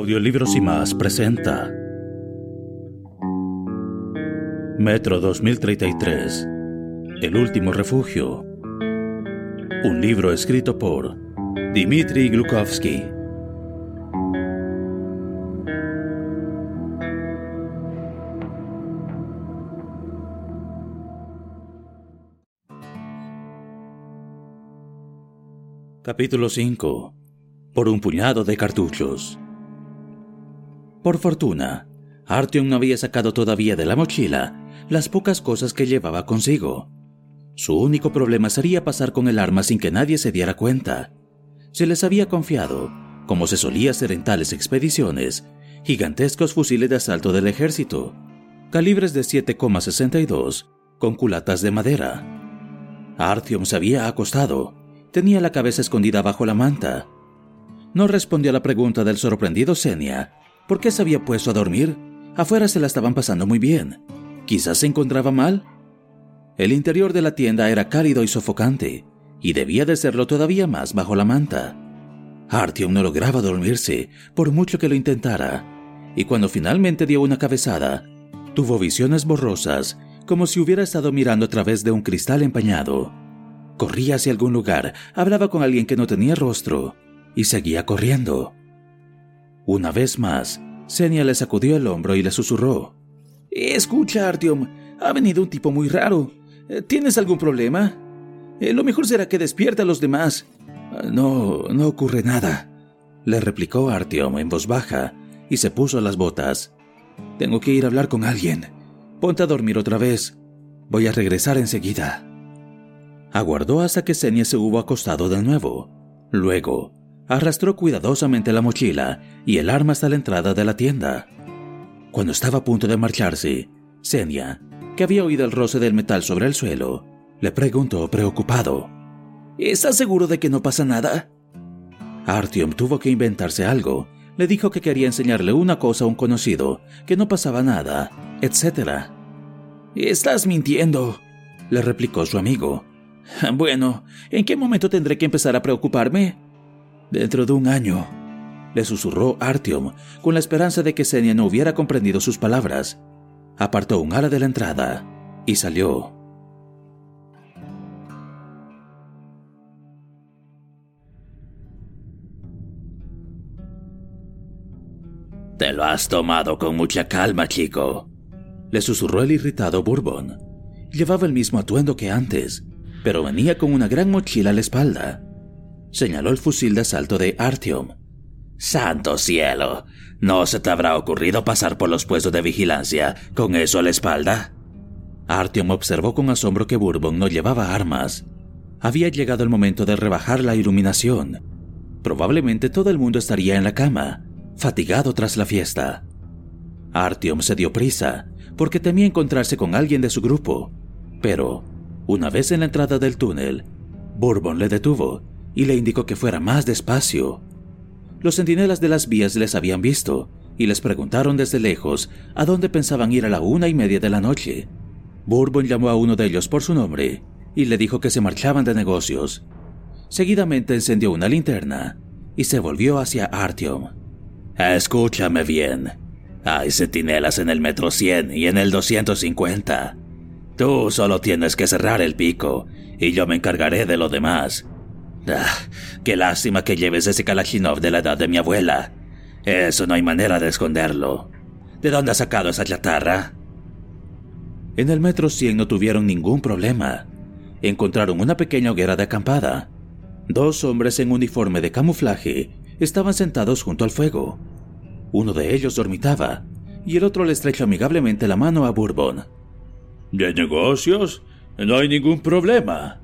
Audiolibros y más presenta Metro 2033 El último refugio. Un libro escrito por Dmitry Glukovsky. Capítulo 5 Por un puñado de cartuchos por fortuna, Artyom no había sacado todavía de la mochila las pocas cosas que llevaba consigo. Su único problema sería pasar con el arma sin que nadie se diera cuenta. Se les había confiado, como se solía hacer en tales expediciones, gigantescos fusiles de asalto del ejército, calibres de 7,62, con culatas de madera. Artyom se había acostado, tenía la cabeza escondida bajo la manta. No respondió a la pregunta del sorprendido Senia, ¿Por qué se había puesto a dormir? Afuera se la estaban pasando muy bien. Quizás se encontraba mal. El interior de la tienda era cálido y sofocante, y debía de serlo todavía más bajo la manta. Artyom no lograba dormirse, por mucho que lo intentara, y cuando finalmente dio una cabezada, tuvo visiones borrosas, como si hubiera estado mirando a través de un cristal empañado. Corría hacia algún lugar, hablaba con alguien que no tenía rostro, y seguía corriendo. Una vez más, Senia le sacudió el hombro y le susurró. Escucha, Artyom, ha venido un tipo muy raro. Eh, ¿Tienes algún problema? Eh, lo mejor será que despierte a los demás. Ah, no, no ocurre nada, le replicó Artyom en voz baja y se puso las botas. Tengo que ir a hablar con alguien. Ponte a dormir otra vez. Voy a regresar enseguida. Aguardó hasta que Senia se hubo acostado de nuevo. Luego, arrastró cuidadosamente la mochila y el arma hasta la entrada de la tienda. Cuando estaba a punto de marcharse, Senia, que había oído el roce del metal sobre el suelo, le preguntó preocupado: ¿Estás seguro de que no pasa nada? Artyom tuvo que inventarse algo. Le dijo que quería enseñarle una cosa a un conocido, que no pasaba nada, etc. Estás mintiendo, le replicó su amigo. Bueno, ¿en qué momento tendré que empezar a preocuparme? Dentro de un año, le susurró Artyom con la esperanza de que Senia no hubiera comprendido sus palabras. Apartó un ala de la entrada y salió. Te lo has tomado con mucha calma, chico, le susurró el irritado Bourbon. Llevaba el mismo atuendo que antes, pero venía con una gran mochila a la espalda señaló el fusil de asalto de Artyom. ¡Santo cielo! ¿No se te habrá ocurrido pasar por los puestos de vigilancia con eso a la espalda? Artyom observó con asombro que Bourbon no llevaba armas. Había llegado el momento de rebajar la iluminación. Probablemente todo el mundo estaría en la cama, fatigado tras la fiesta. Artyom se dio prisa, porque temía encontrarse con alguien de su grupo. Pero, una vez en la entrada del túnel, Bourbon le detuvo y le indicó que fuera más despacio. Los centinelas de las vías les habían visto y les preguntaron desde lejos a dónde pensaban ir a la una y media de la noche. Bourbon llamó a uno de ellos por su nombre y le dijo que se marchaban de negocios. Seguidamente encendió una linterna y se volvió hacia Artyom. Escúchame bien. Hay centinelas en el metro 100 y en el 250. Tú solo tienes que cerrar el pico y yo me encargaré de lo demás. Ah, qué lástima que lleves ese Kalashnikov de la edad de mi abuela. Eso no hay manera de esconderlo. ¿De dónde has sacado esa chatarra? En el metro 100 no tuvieron ningún problema. Encontraron una pequeña hoguera de acampada. Dos hombres en uniforme de camuflaje estaban sentados junto al fuego. Uno de ellos dormitaba y el otro le estrechó amigablemente la mano a Bourbon. ¿De negocios? No hay ningún problema,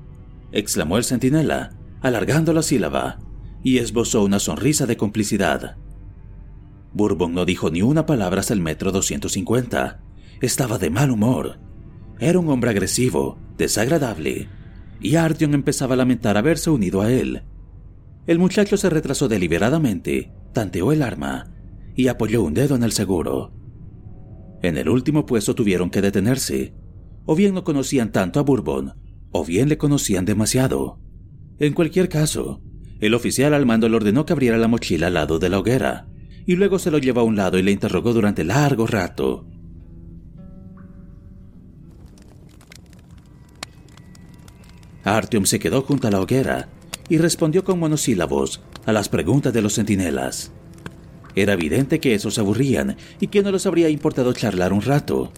exclamó el centinela, alargando la sílaba, y esbozó una sonrisa de complicidad. Bourbon no dijo ni una palabra hasta el metro 250. Estaba de mal humor. Era un hombre agresivo, desagradable, y Artyom empezaba a lamentar haberse unido a él. El muchacho se retrasó deliberadamente, tanteó el arma y apoyó un dedo en el seguro. En el último puesto tuvieron que detenerse. O bien no conocían tanto a Bourbon, o bien le conocían demasiado. En cualquier caso, el oficial al mando le ordenó que abriera la mochila al lado de la hoguera, y luego se lo llevó a un lado y le interrogó durante largo rato. Artyom se quedó junto a la hoguera y respondió con monosílabos a las preguntas de los centinelas. Era evidente que esos se aburrían y que no les habría importado charlar un rato.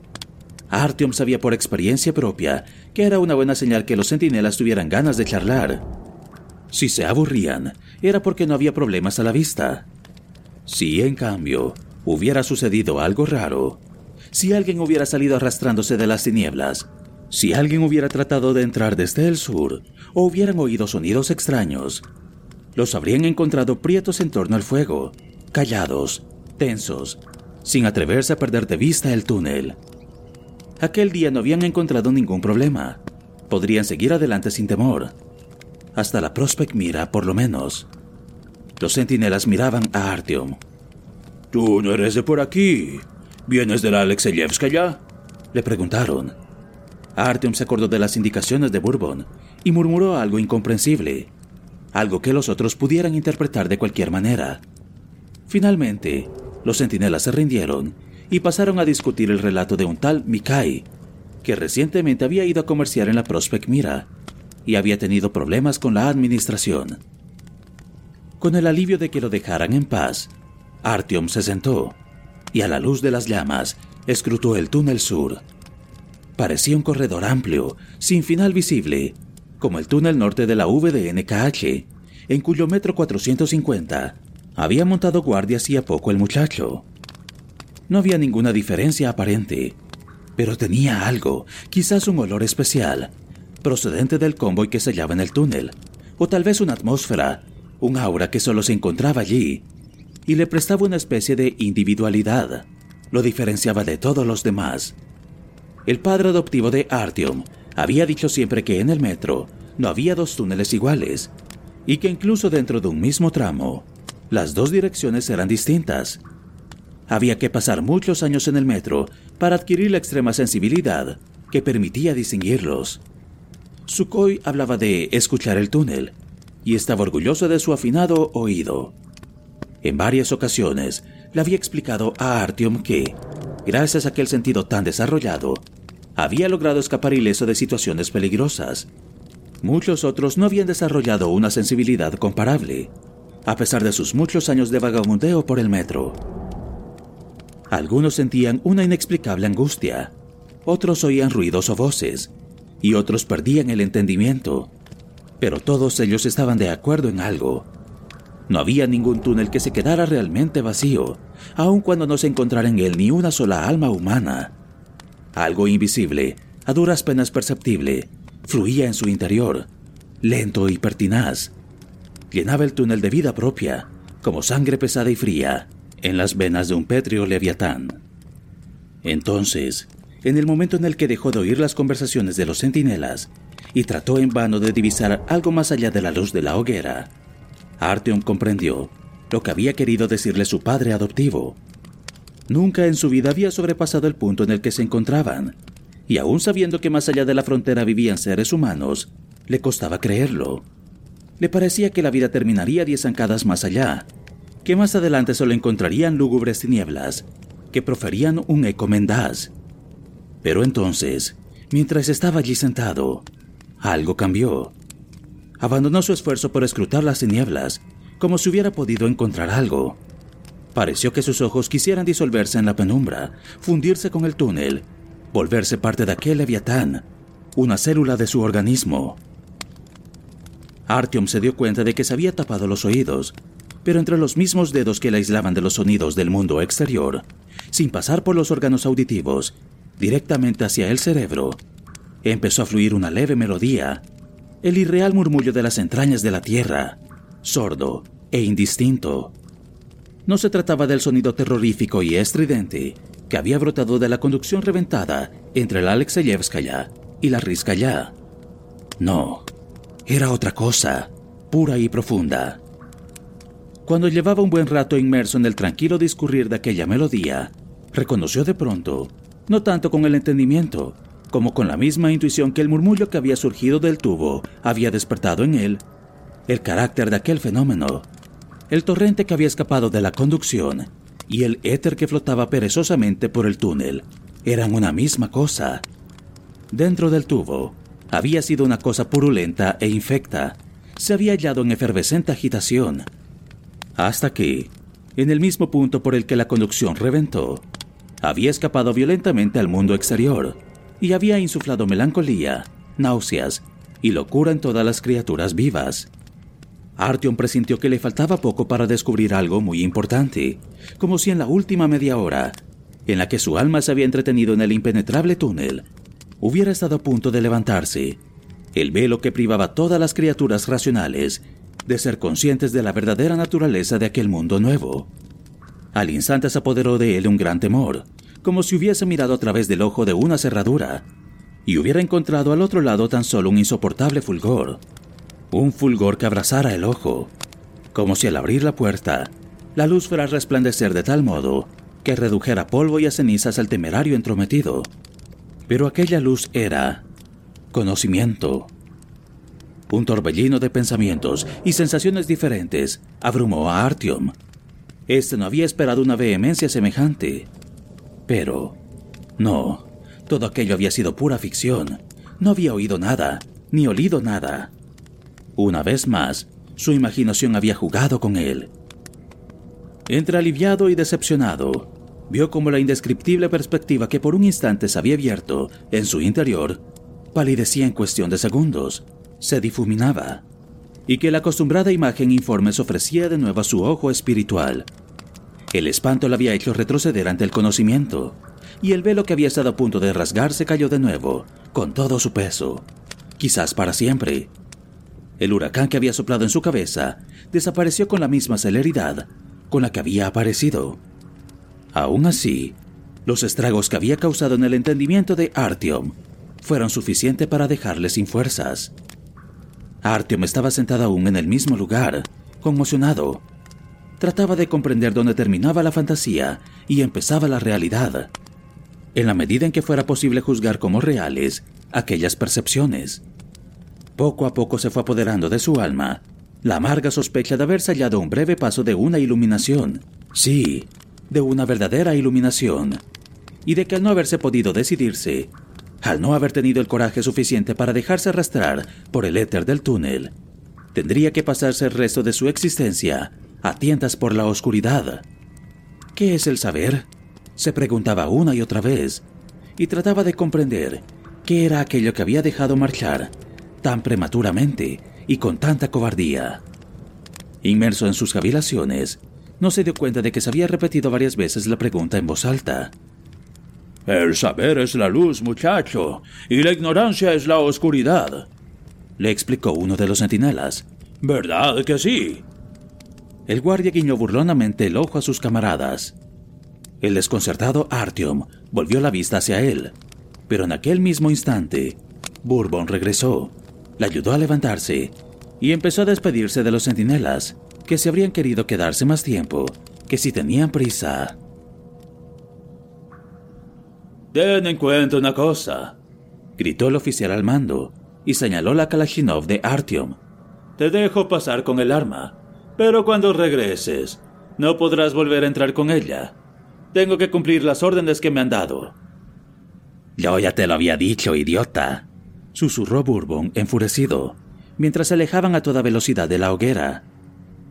Artyom sabía por experiencia propia que era una buena señal que los centinelas tuvieran ganas de charlar. Si se aburrían, era porque no había problemas a la vista. Si, en cambio, hubiera sucedido algo raro, si alguien hubiera salido arrastrándose de las tinieblas, si alguien hubiera tratado de entrar desde el sur o hubieran oído sonidos extraños, los habrían encontrado prietos en torno al fuego, callados, tensos, sin atreverse a perder de vista el túnel. Aquel día no habían encontrado ningún problema. Podrían seguir adelante sin temor. Hasta la Prospect Mira, por lo menos. Los centinelas miraban a Artyom. ¿Tú no eres de por aquí? ¿Vienes de la ya? Le preguntaron. Artyom se acordó de las indicaciones de Bourbon y murmuró algo incomprensible, algo que los otros pudieran interpretar de cualquier manera. Finalmente, los centinelas se rindieron y pasaron a discutir el relato de un tal Mikai, que recientemente había ido a comerciar en la Prospect Mira y había tenido problemas con la administración. Con el alivio de que lo dejaran en paz, Artyom se sentó y a la luz de las llamas escrutó el túnel sur. Parecía un corredor amplio, sin final visible, como el túnel norte de la VDNKH, en cuyo metro 450 había montado guardia hacía poco el muchacho. No había ninguna diferencia aparente, pero tenía algo, quizás un olor especial, procedente del convoy que se hallaba en el túnel, o tal vez una atmósfera, un aura que solo se encontraba allí, y le prestaba una especie de individualidad. Lo diferenciaba de todos los demás. El padre adoptivo de Artyom había dicho siempre que en el metro no había dos túneles iguales y que incluso dentro de un mismo tramo, las dos direcciones eran distintas. Había que pasar muchos años en el metro para adquirir la extrema sensibilidad que permitía distinguirlos. Sukhoi hablaba de escuchar el túnel y estaba orgulloso de su afinado oído. En varias ocasiones le había explicado a Artyom que, gracias a aquel sentido tan desarrollado, había logrado escapar ileso de situaciones peligrosas. Muchos otros no habían desarrollado una sensibilidad comparable, a pesar de sus muchos años de vagabundeo por el metro. Algunos sentían una inexplicable angustia, otros oían ruidos o voces, y otros perdían el entendimiento. Pero todos ellos estaban de acuerdo en algo. No había ningún túnel que se quedara realmente vacío, aun cuando no se encontrara en él ni una sola alma humana. Algo invisible, a duras penas perceptible, fluía en su interior, lento y pertinaz. Llenaba el túnel de vida propia, como sangre pesada y fría, en las venas de un pétreo leviatán. Entonces, en el momento en el que dejó de oír las conversaciones de los centinelas y trató en vano de divisar algo más allá de la luz de la hoguera, Artyom comprendió lo que había querido decirle su padre adoptivo. Nunca en su vida había sobrepasado el punto en el que se encontraban, y aún sabiendo que más allá de la frontera vivían seres humanos, le costaba creerlo. Le parecía que la vida terminaría diez zancadas más allá, que más adelante solo encontrarían lúgubres tinieblas, que proferían un eco mendaz. Pero entonces, mientras estaba allí sentado, algo cambió. Abandonó su esfuerzo por escrutar las tinieblas, como si hubiera podido encontrar algo. Pareció que sus ojos quisieran disolverse en la penumbra, fundirse con el túnel, volverse parte de aquel leviatán, una célula de su organismo. Artyom se dio cuenta de que se había tapado los oídos, pero entre los mismos dedos que le aislaban de los sonidos del mundo exterior, sin pasar por los órganos auditivos, directamente hacia el cerebro, empezó a fluir una leve melodía, el irreal murmullo de las entrañas de la tierra, sordo e indistinto. No se trataba del sonido terrorífico y estridente que había brotado de la conducción reventada entre la Alexeyevskaya y la Rizkaya. No, era otra cosa, pura y profunda. Cuando llevaba un buen rato inmerso en el tranquilo discurrir de aquella melodía, reconoció de pronto, no tanto con el entendimiento, como con la misma intuición que el murmullo que había surgido del tubo había despertado en él, el carácter de aquel fenómeno, el torrente que había escapado de la conducción y el éter que flotaba perezosamente por el túnel. Eran una misma cosa. Dentro del tubo había sido una cosa purulenta e infecta, se había hallado en efervescente agitación, hasta que, en el mismo punto por el que la conducción reventó, había escapado violentamente al mundo exterior y había insuflado melancolía, náuseas y locura en todas las criaturas vivas. Artyom presintió que le faltaba poco para descubrir algo muy importante, como si en la última media hora, en la que su alma se había entretenido en el impenetrable túnel, hubiera estado a punto de levantarse, el velo que privaba a todas las criaturas racionales de ser conscientes de la verdadera naturaleza de aquel mundo nuevo. Al instante se apoderó de él un gran temor, como si hubiese mirado a través del ojo de una cerradura y hubiera encontrado al otro lado tan solo un insoportable fulgor, un fulgor que abrazara el ojo, como si al abrir la puerta, la luz fuera a resplandecer de tal modo que redujera polvo y a cenizas al temerario entrometido. Pero aquella luz era conocimiento. Un torbellino de pensamientos y sensaciones diferentes abrumó a Artyom. Este no había esperado una vehemencia semejante. Pero, no, todo aquello había sido pura ficción. No había oído nada, ni olido nada. Una vez más, su imaginación había jugado con él. Entre aliviado y decepcionado, vio como la indescriptible perspectiva que por un instante se había abierto en su interior palidecía en cuestión de segundos, se difuminaba, y que la acostumbrada imagen informe se ofrecía de nuevo a su ojo espiritual. El espanto le había hecho retroceder ante el conocimiento, y el velo que había estado a punto de rasgarse cayó de nuevo, con todo su peso, quizás para siempre. El huracán que había soplado en su cabeza desapareció con la misma celeridad con la que había aparecido. Aún así, los estragos que había causado en el entendimiento de Artyom fueron suficientes para dejarle sin fuerzas. Artyom estaba sentado aún en el mismo lugar, conmocionado, trataba de comprender dónde terminaba la fantasía y empezaba la realidad, en la medida en que fuera posible juzgar como reales aquellas percepciones. Poco a poco se fue apoderando de su alma la amarga sospecha de haberse hallado un breve paso de una iluminación, sí, de una verdadera iluminación, y de que al no haberse podido decidirse, al no haber tenido el coraje suficiente para dejarse arrastrar por el éter del túnel, tendría que pasarse el resto de su existencia a tientas por la oscuridad. ¿Qué es el saber? Se preguntaba una y otra vez, y trataba de comprender qué era aquello que había dejado marchar tan prematuramente y con tanta cobardía. Inmerso en sus cavilaciones, no se dio cuenta de que se había repetido varias veces la pregunta en voz alta. El saber es la luz, muchacho, y la ignorancia es la oscuridad, le explicó uno de los centinelas. ¿Verdad que sí? El guardia guiñó burlonamente el ojo a sus camaradas. El desconcertado Artyom volvió la vista hacia él, pero en aquel mismo instante, Bourbon regresó, le ayudó a levantarse y empezó a despedirse de los centinelas, que se habrían querido quedarse más tiempo que si tenían prisa. Ten en cuenta una cosa, gritó el oficial al mando y señaló la Kalashnikov de Artyom. Te dejo pasar con el arma, pero cuando regreses, no podrás volver a entrar con ella. Tengo que cumplir las órdenes que me han dado. Yo ya te lo había dicho, idiota, susurró Bourbon enfurecido, mientras se alejaban a toda velocidad de la hoguera.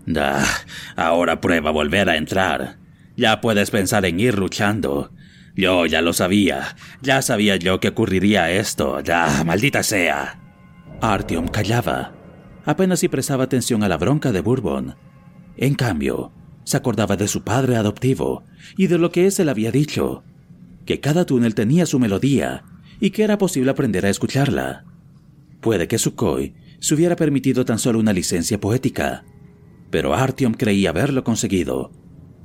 Da, ahora prueba volver a entrar. Ya puedes pensar en ir luchando. Yo ya lo sabía. Ya sabía yo que ocurriría esto. Ya, maldita sea. Artyom callaba apenas si prestaba atención a la bronca de Bourbon. En cambio, se acordaba de su padre adoptivo y de lo que éste le había dicho, que cada túnel tenía su melodía y que era posible aprender a escucharla. Puede que Sukhoi se hubiera permitido tan solo una licencia poética, pero Artyom creía haberlo conseguido.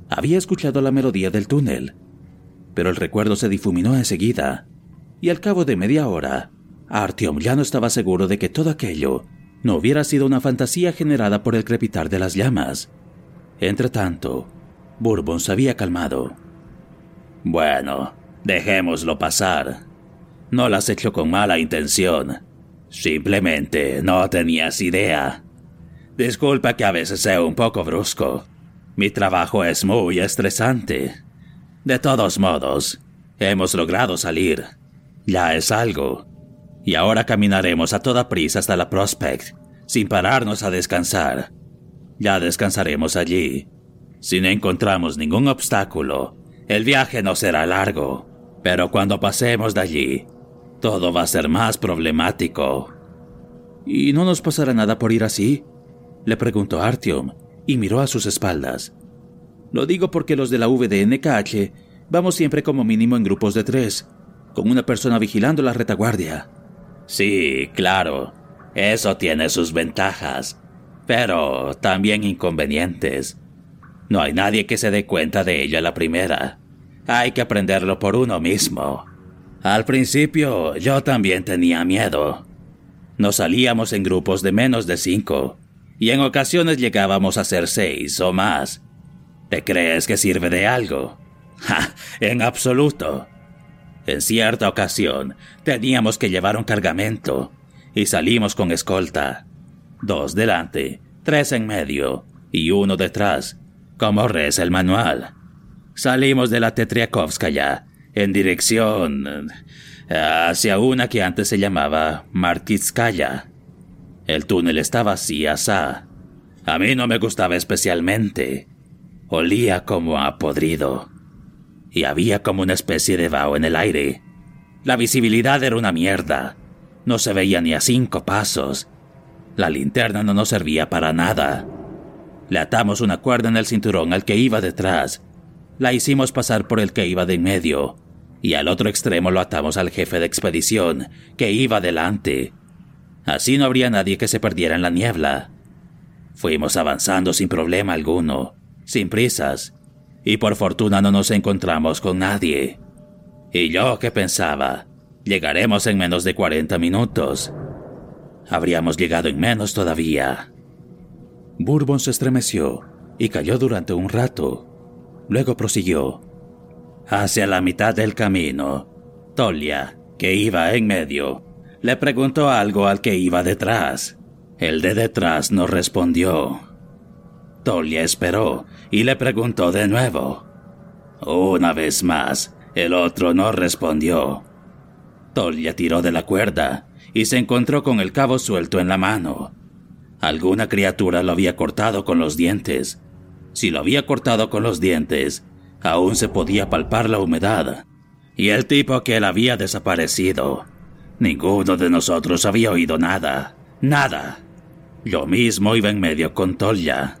Había escuchado la melodía del túnel, pero el recuerdo se difuminó enseguida, y al cabo de media hora, Artyom ya no estaba seguro de que todo aquello no hubiera sido una fantasía generada por el crepitar de las llamas. Entretanto, Bourbon se había calmado. Bueno, dejémoslo pasar. No lo has hecho con mala intención. Simplemente no tenías idea. Disculpa que a veces sea un poco brusco. Mi trabajo es muy estresante. De todos modos, hemos logrado salir. Ya es algo. Y ahora caminaremos a toda prisa hasta la Prospect, sin pararnos a descansar. Ya descansaremos allí. Si no encontramos ningún obstáculo, el viaje no será largo. Pero cuando pasemos de allí, todo va a ser más problemático. ¿Y no nos pasará nada por ir así? Le preguntó Artyom y miró a sus espaldas. Lo digo porque los de la VDNKH vamos siempre como mínimo en grupos de tres, con una persona vigilando la retaguardia. Sí, claro, eso tiene sus ventajas, pero también inconvenientes. No hay nadie que se dé cuenta de ello la primera. Hay que aprenderlo por uno mismo. Al principio yo también tenía miedo. Nos salíamos en grupos de menos de cinco, y en ocasiones llegábamos a ser seis o más. ¿Te crees que sirve de algo? ¡Ja! En absoluto. En cierta ocasión teníamos que llevar un cargamento y salimos con escolta. Dos delante, tres en medio y uno detrás, como reza el manual. Salimos de la Tetriakovskaya en dirección hacia una que antes se llamaba Martitskaya. El túnel estaba así asá. A mí no me gustaba especialmente. Olía como a podrido. Y había como una especie de vaho en el aire. La visibilidad era una mierda. No se veía ni a cinco pasos. La linterna no nos servía para nada. Le atamos una cuerda en el cinturón al que iba detrás. La hicimos pasar por el que iba de en medio. Y al otro extremo lo atamos al jefe de expedición, que iba delante. Así no habría nadie que se perdiera en la niebla. Fuimos avanzando sin problema alguno, sin prisas, y por fortuna no nos encontramos con nadie. Y yo que pensaba, llegaremos en menos de 40 minutos. Habríamos llegado en menos todavía. Bourbon se estremeció y cayó durante un rato. Luego prosiguió. Hacia la mitad del camino, Tolia, que iba en medio, le preguntó algo al que iba detrás. El de detrás no respondió. Tolia esperó y le preguntó de nuevo. Una vez más, el otro no respondió. Tolia tiró de la cuerda y se encontró con el cabo suelto en la mano. Alguna criatura lo había cortado con los dientes. Si lo había cortado con los dientes, aún se podía palpar la humedad. Y el tipo que él había desaparecido Ninguno de nosotros había oído nada, nada. Lo mismo iba en medio con Tolia.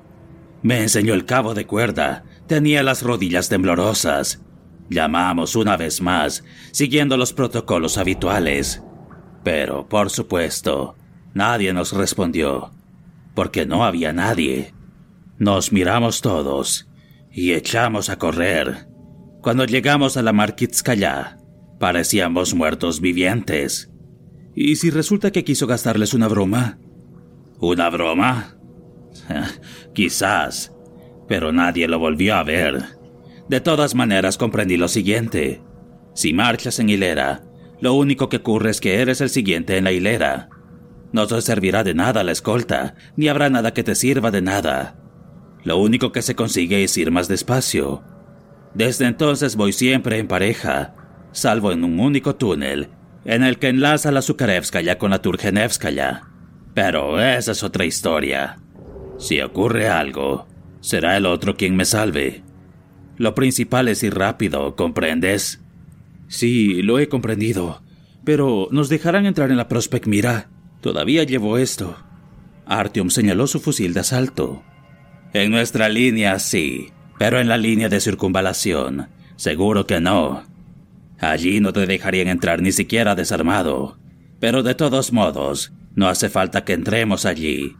Me enseñó el cabo de cuerda, tenía las rodillas temblorosas. Llamamos una vez más, siguiendo los protocolos habituales. Pero, por supuesto, nadie nos respondió, porque no había nadie. Nos miramos todos y echamos a correr. Cuando llegamos a la Markitskaya, Parecíamos muertos vivientes. ¿Y si resulta que quiso gastarles una broma? ¿Una broma? Quizás, pero nadie lo volvió a ver. De todas maneras comprendí lo siguiente. Si marchas en hilera, lo único que ocurre es que eres el siguiente en la hilera. No te servirá de nada la escolta, ni habrá nada que te sirva de nada. Lo único que se consigue es ir más despacio. Desde entonces voy siempre en pareja, salvo en un único túnel, en el que enlaza la Zukarevskaya con la Turgenevskaya. Pero esa es otra historia. Si ocurre algo, será el otro quien me salve. Lo principal es ir rápido, ¿comprendes? Sí, lo he comprendido. Pero nos dejarán entrar en la Prospect Mira. Todavía llevo esto. Artyom señaló su fusil de asalto. En nuestra línea sí, pero en la línea de circunvalación, seguro que no. Allí no te dejarían entrar ni siquiera desarmado. Pero de todos modos, no hace falta que entremos allí.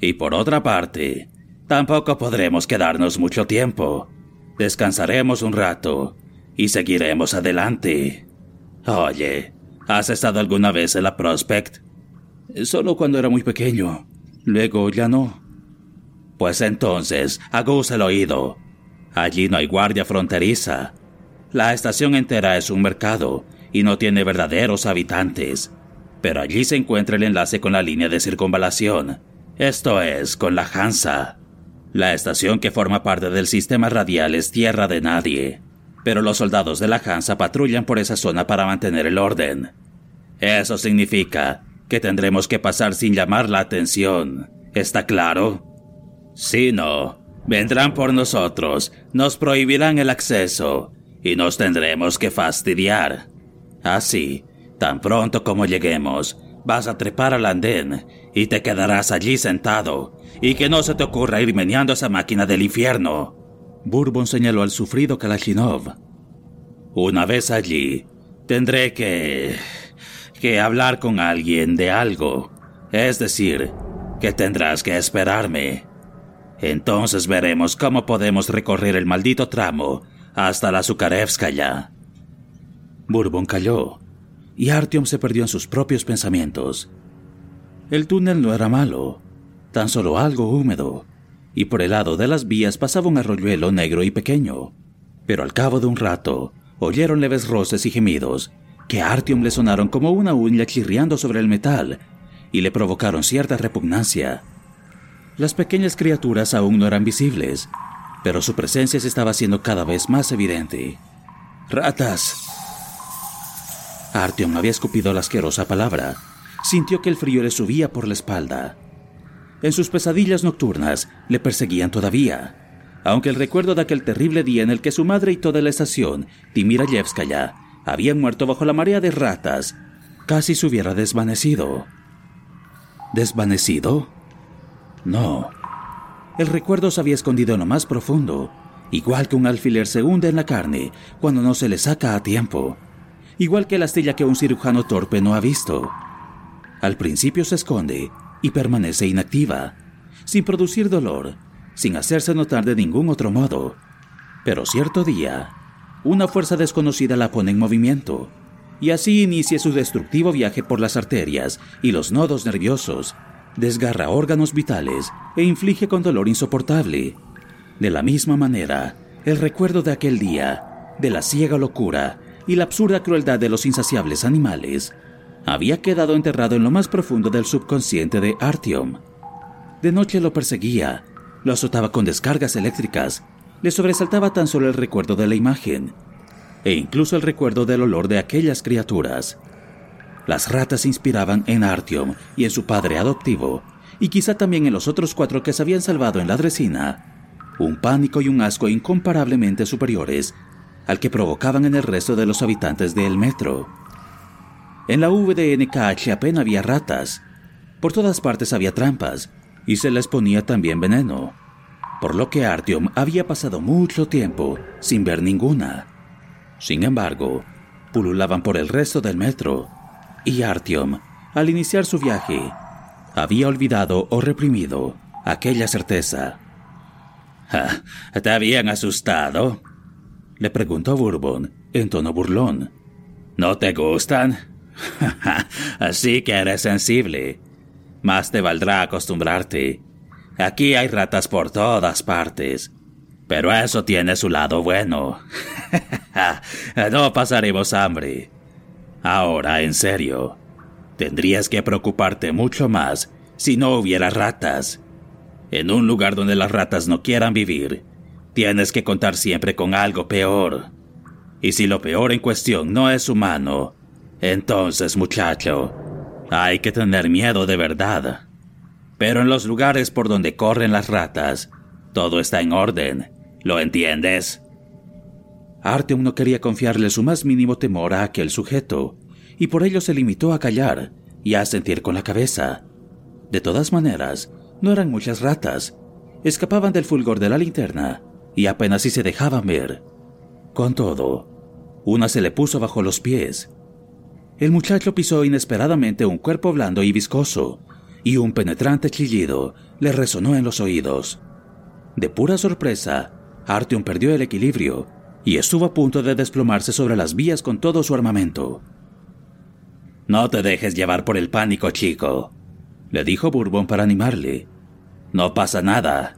Y por otra parte, tampoco podremos quedarnos mucho tiempo. Descansaremos un rato y seguiremos adelante. Oye, ¿has estado alguna vez en la Prospect? Solo cuando era muy pequeño. Luego ya no. Pues entonces, aguza el oído. Allí no hay guardia fronteriza. La estación entera es un mercado y no tiene verdaderos habitantes. Pero allí se encuentra el enlace con la línea de circunvalación, esto es, con la Hansa. La estación que forma parte del sistema radial es tierra de nadie, pero los soldados de la Hansa patrullan por esa zona para mantener el orden. Eso significa que tendremos que pasar sin llamar la atención. ¿Está claro? Si no, vendrán por nosotros, nos prohibirán el acceso y nos tendremos que fastidiar. Así, tan pronto como lleguemos, vas a trepar al andén y te quedarás allí sentado, y que no se te ocurra ir meneando esa máquina del infierno. Bourbon señaló al sufrido Kalashnikov. Una vez allí, tendré que... que hablar con alguien de algo. Es decir, que tendrás que esperarme. Entonces veremos cómo podemos recorrer el maldito tramo hasta la Zukarevskaya. Bourbon calló y Artyom se perdió en sus propios pensamientos. El túnel no era malo, tan solo algo húmedo, y por el lado de las vías pasaba un arroyuelo negro y pequeño. Pero al cabo de un rato, oyeron leves roces y gemidos, que a Artyom le sonaron como una uña chirriando sobre el metal, y le provocaron cierta repugnancia. Las pequeñas criaturas aún no eran visibles, pero su presencia se estaba haciendo cada vez más evidente. ¡Ratas! Artyom había escupido la asquerosa palabra. Sintió que el frío le subía por la espalda. En sus pesadillas nocturnas le perseguían todavía, aunque el recuerdo de aquel terrible día en el que su madre y toda la estación, Timirayevskaya, habían muerto bajo la marea de ratas, casi se hubiera desvanecido. ¿Desvanecido? No. El recuerdo se había escondido en lo más profundo, igual que un alfiler se hunde en la carne cuando no se le saca a tiempo igual que la astilla que un cirujano torpe no ha visto. Al principio se esconde y permanece inactiva, sin producir dolor, sin hacerse notar de ningún otro modo. Pero cierto día, una fuerza desconocida la pone en movimiento, y así inicia su destructivo viaje por las arterias y los nodos nerviosos, desgarra órganos vitales e inflige con dolor insoportable. De la misma manera, el recuerdo de aquel día, de la ciega locura y la absurda crueldad de los insaciables animales, había quedado enterrado en lo más profundo del subconsciente de Artyom. De noche lo perseguía, lo azotaba con descargas eléctricas, le sobresaltaba tan solo el recuerdo de la imagen, e incluso el recuerdo del olor de aquellas criaturas. Las ratas inspiraban en Artyom y en su padre adoptivo, y quizá también en los otros cuatro que se habían salvado en la dresina, un pánico y un asco incomparablemente superiores al que provocaban en el resto de los habitantes del metro. En la VDNKH apenas había ratas. Por todas partes había trampas y se les ponía también veneno, por lo que Artyom había pasado mucho tiempo sin ver ninguna. Sin embargo, pululaban por el resto del metro y Artyom, al iniciar su viaje, había olvidado o reprimido aquella certeza. ¿Te habían asustado? Le preguntó Bourbon en tono burlón. ¿No te gustan? Así que eres sensible. Más te valdrá acostumbrarte. Aquí hay ratas por todas partes. Pero eso tiene su lado bueno. no pasaremos hambre. Ahora, en serio, tendrías que preocuparte mucho más si no hubiera ratas. En un lugar donde las ratas no quieran vivir, Tienes que contar siempre con algo peor. Y si lo peor en cuestión no es humano, entonces muchacho, hay que tener miedo de verdad. Pero en los lugares por donde corren las ratas, todo está en orden. ¿Lo entiendes? Artyom no quería confiarle su más mínimo temor a aquel sujeto, y por ello se limitó a callar y a sentir con la cabeza. De todas maneras, no eran muchas ratas. Escapaban del fulgor de la linterna y apenas si se dejaban ver. Con todo, Una se le puso bajo los pies. El muchacho pisó inesperadamente un cuerpo blando y viscoso, y un penetrante chillido le resonó en los oídos. De pura sorpresa, Artyom perdió el equilibrio y estuvo a punto de desplomarse sobre las vías con todo su armamento. No te dejes llevar por el pánico, chico, le dijo Bourbon para animarle. No pasa nada.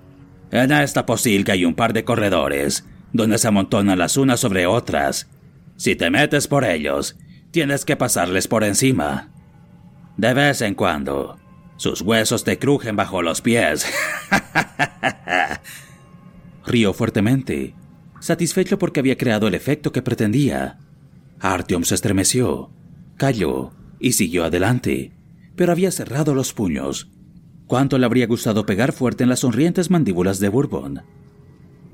En esta posilga hay un par de corredores, donde se amontonan las unas sobre otras. Si te metes por ellos, tienes que pasarles por encima. De vez en cuando, sus huesos te crujen bajo los pies. Rió fuertemente, satisfecho porque había creado el efecto que pretendía. Artyom se estremeció, calló y siguió adelante, pero había cerrado los puños. Cuánto le habría gustado pegar fuerte en las sonrientes mandíbulas de Bourbon.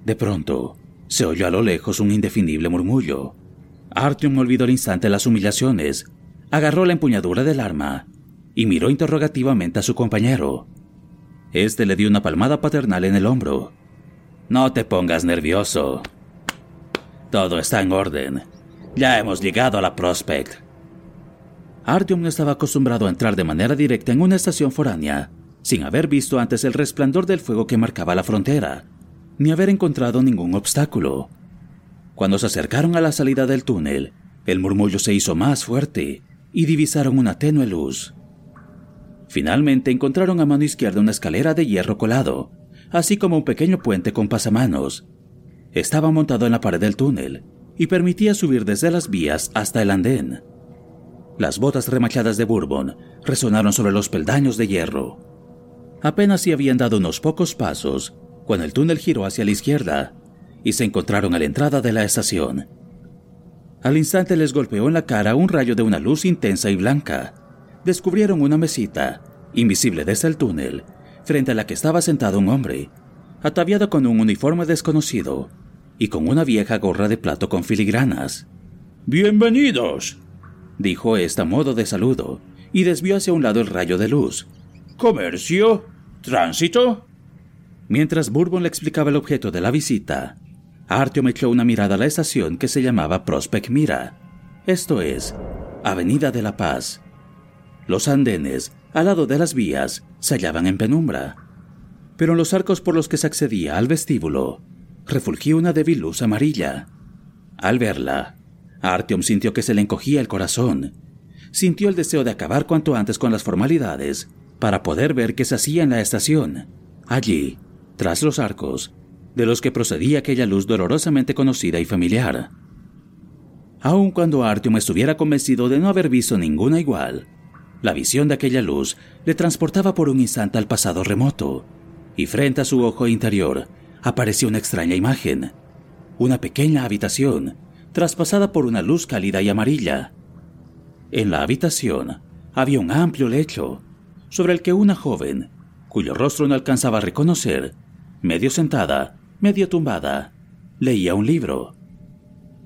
De pronto, se oyó a lo lejos un indefinible murmullo. Artyom olvidó al instante las humillaciones, agarró la empuñadura del arma y miró interrogativamente a su compañero. Este le dio una palmada paternal en el hombro. No te pongas nervioso. Todo está en orden. Ya hemos llegado a la Prospect. Artyom no estaba acostumbrado a entrar de manera directa en una estación foránea, sin haber visto antes el resplandor del fuego que marcaba la frontera, ni haber encontrado ningún obstáculo. Cuando se acercaron a la salida del túnel, el murmullo se hizo más fuerte y divisaron una tenue luz. Finalmente encontraron a mano izquierda una escalera de hierro colado, así como un pequeño puente con pasamanos. Estaba montado en la pared del túnel y permitía subir desde las vías hasta el andén. Las botas remachadas de Bourbon resonaron sobre los peldaños de hierro. Apenas si habían dado unos pocos pasos cuando el túnel giró hacia la izquierda y se encontraron a la entrada de la estación. Al instante les golpeó en la cara un rayo de una luz intensa y blanca. Descubrieron una mesita, invisible desde el túnel, frente a la que estaba sentado un hombre, ataviado con un uniforme desconocido y con una vieja gorra de plato con filigranas. Bienvenidos, dijo esta modo de saludo, y desvió hacia un lado el rayo de luz. ¿Comercio? ¿Tránsito? Mientras Bourbon le explicaba el objeto de la visita, Artyom echó una mirada a la estación que se llamaba Prospect Mira, esto es, Avenida de la Paz. Los andenes, al lado de las vías, se hallaban en penumbra, pero en los arcos por los que se accedía al vestíbulo, refulgía una débil luz amarilla. Al verla, Artyom sintió que se le encogía el corazón. Sintió el deseo de acabar cuanto antes con las formalidades para poder ver qué se hacía en la estación. Allí, tras los arcos, de los que procedía aquella luz dolorosamente conocida y familiar. Aun cuando Artyom estuviera convencido de no haber visto ninguna igual, la visión de aquella luz le transportaba por un instante al pasado remoto, y frente a su ojo interior apareció una extraña imagen. Una pequeña habitación traspasada por una luz cálida y amarilla. En la habitación había un amplio lecho, sobre el que una joven, cuyo rostro no alcanzaba a reconocer, medio sentada, medio tumbada, leía un libro.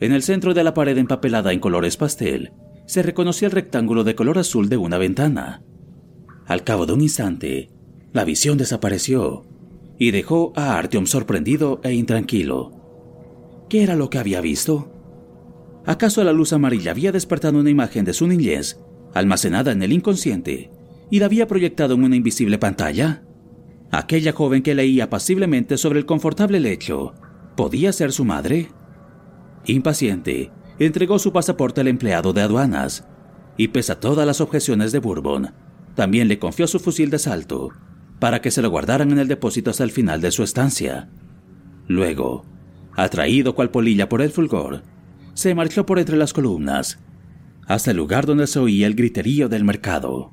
En el centro de la pared empapelada en colores pastel, se reconocía el rectángulo de color azul de una ventana. Al cabo de un instante, la visión desapareció y dejó a Artyom sorprendido e intranquilo. ¿Qué era lo que había visto? ¿Acaso la luz amarilla había despertado una imagen de su niñez, almacenada en el inconsciente, y la había proyectado en una invisible pantalla? Aquella joven que leía apaciblemente sobre el confortable lecho, ¿podía ser su madre? Impaciente, entregó su pasaporte al empleado de aduanas, y pese a todas las objeciones de Bourbon, también le confió su fusil de asalto para que se lo guardaran en el depósito hasta el final de su estancia. Luego, atraído cual polilla por el fulgor, se marchó por entre las columnas, hasta el lugar donde se oía el griterío del mercado.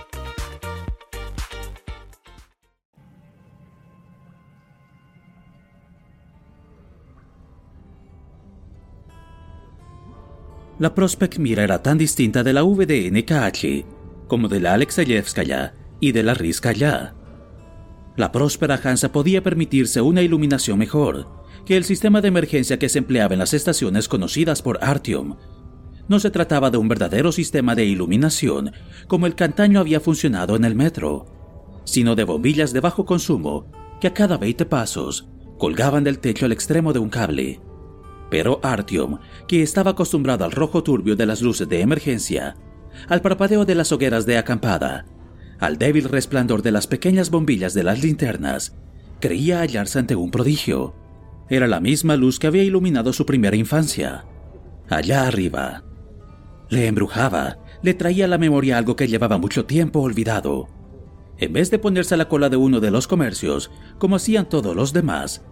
La Prospect Mira era tan distinta de la VDNKH como de la Alexeyevskaya y de la Rizkaya. La próspera Hansa podía permitirse una iluminación mejor que el sistema de emergencia que se empleaba en las estaciones conocidas por Artyom. No se trataba de un verdadero sistema de iluminación como el que antaño había funcionado en el metro, sino de bombillas de bajo consumo que a cada 20 pasos colgaban del techo al extremo de un cable. Pero Artyom, que estaba acostumbrado al rojo turbio de las luces de emergencia, al parpadeo de las hogueras de acampada, al débil resplandor de las pequeñas bombillas de las linternas, creía hallarse ante un prodigio. Era la misma luz que había iluminado su primera infancia. Allá arriba. Le embrujaba, le traía a la memoria algo que llevaba mucho tiempo olvidado. En vez de ponerse a la cola de uno de los comercios, como hacían todos los demás,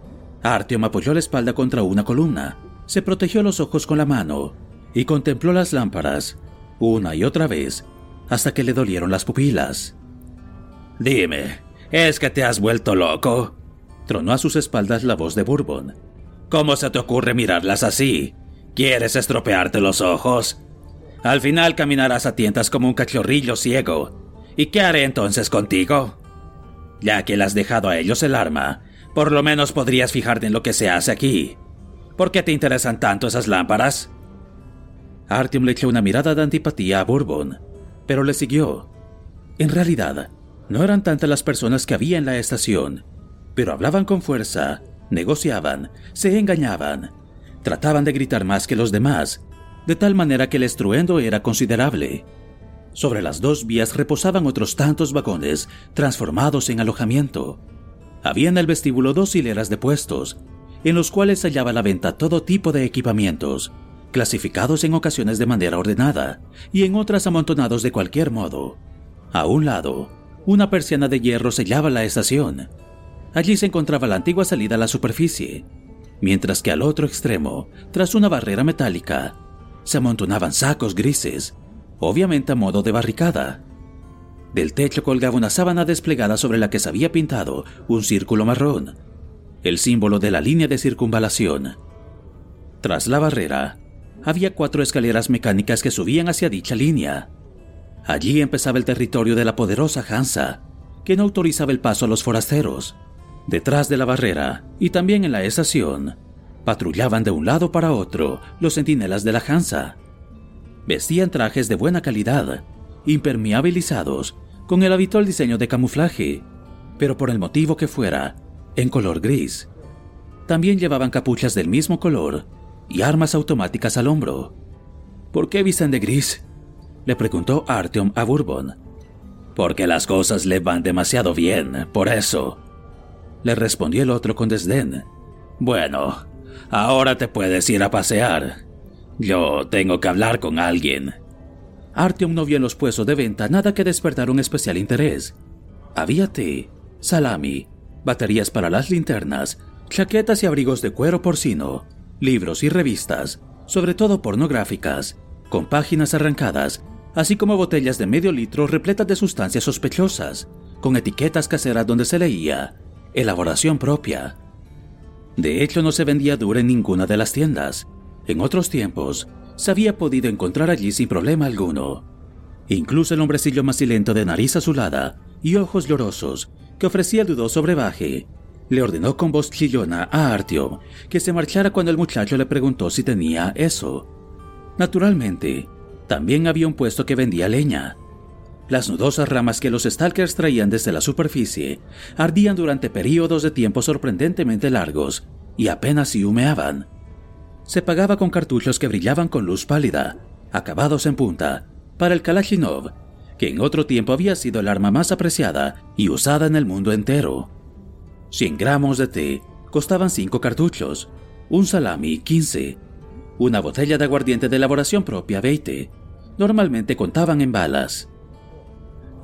Artyom apoyó la espalda contra una columna, se protegió los ojos con la mano y contempló las lámparas, una y otra vez, hasta que le dolieron las pupilas. Dime, ¿es que te has vuelto loco? Tronó a sus espaldas la voz de Bourbon. ¿Cómo se te ocurre mirarlas así? ¿Quieres estropearte los ojos? Al final caminarás a tientas como un cachorrillo ciego. ¿Y qué haré entonces contigo? Ya que le has dejado a ellos el arma, por lo menos podrías fijarte en lo que se hace aquí. ¿Por qué te interesan tanto esas lámparas? Artyom le echó una mirada de antipatía a Bourbon, pero le siguió. En realidad, no eran tantas las personas que había en la estación, pero hablaban con fuerza, negociaban, se engañaban, trataban de gritar más que los demás, de tal manera que el estruendo era considerable. Sobre las dos vías reposaban otros tantos vagones transformados en alojamiento. Había en el vestíbulo dos hileras de puestos, en los cuales se hallaba la venta todo tipo de equipamientos, clasificados en ocasiones de manera ordenada y en otras amontonados de cualquier modo. A un lado, una persiana de hierro sellaba la estación. Allí se encontraba la antigua salida a la superficie, mientras que al otro extremo, tras una barrera metálica, se amontonaban sacos grises, obviamente a modo de barricada. Del techo colgaba una sábana desplegada sobre la que se había pintado un círculo marrón, el símbolo de la línea de circunvalación. Tras la barrera, había cuatro escaleras mecánicas que subían hacia dicha línea. Allí empezaba el territorio de la poderosa Hansa, que no autorizaba el paso a los forasteros. Detrás de la barrera, y también en la estación, patrullaban de un lado para otro los centinelas de la Hansa. Vestían trajes de buena calidad, impermeabilizados, con el habitual diseño de camuflaje, pero por el motivo que fuera, en color gris. También llevaban capuchas del mismo color y armas automáticas al hombro. ¿Por qué visten de gris? le preguntó Artyom a Bourbon. Porque las cosas le van demasiado bien, por eso. Le respondió el otro con desdén. Bueno, ahora te puedes ir a pasear. Yo tengo que hablar con alguien. Artyom no vio en los puestos de venta nada que despertar un especial interés. Había té, salami, baterías para las linternas, chaquetas y abrigos de cuero porcino, libros y revistas, sobre todo pornográficas, con páginas arrancadas, así como botellas de medio litro repletas de sustancias sospechosas, con etiquetas caseras donde se leía elaboración propia. De hecho, no se vendía dura en ninguna de las tiendas. En otros tiempos, se había podido encontrar allí sin problema alguno. Incluso el hombrecillo macilento de nariz azulada y ojos llorosos que ofrecía el dudoso brebaje, le ordenó con voz chillona a Artyom que se marchara cuando el muchacho le preguntó si tenía eso. Naturalmente, también había un puesto que vendía leña. Las nudosas ramas que los stalkers traían desde la superficie ardían durante períodos de tiempo sorprendentemente largos y apenas si humeaban. Se pagaba con cartuchos que brillaban con luz pálida, acabados en punta, para el Kalashnikov que en otro tiempo había sido el arma más apreciada y usada en el mundo entero. 100 gramos de té costaban 5 cartuchos, un salami 15, una botella de aguardiente de elaboración propia 20. Normalmente contaban en balas.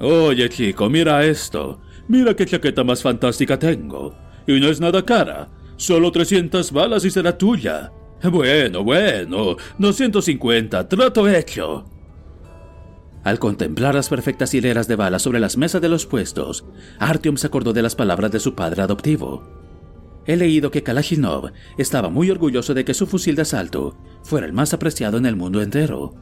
Oye chico, mira esto. Mira qué chaqueta más fantástica tengo. Y no es nada cara. Solo 300 balas y será tuya. Bueno, bueno. 250. Trato hecho. Al contemplar las perfectas hileras de balas sobre las mesas de los puestos, Artyom se acordó de las palabras de su padre adoptivo. He leído que Kalashnikov estaba muy orgulloso de que su fusil de asalto fuera el más apreciado en el mundo entero.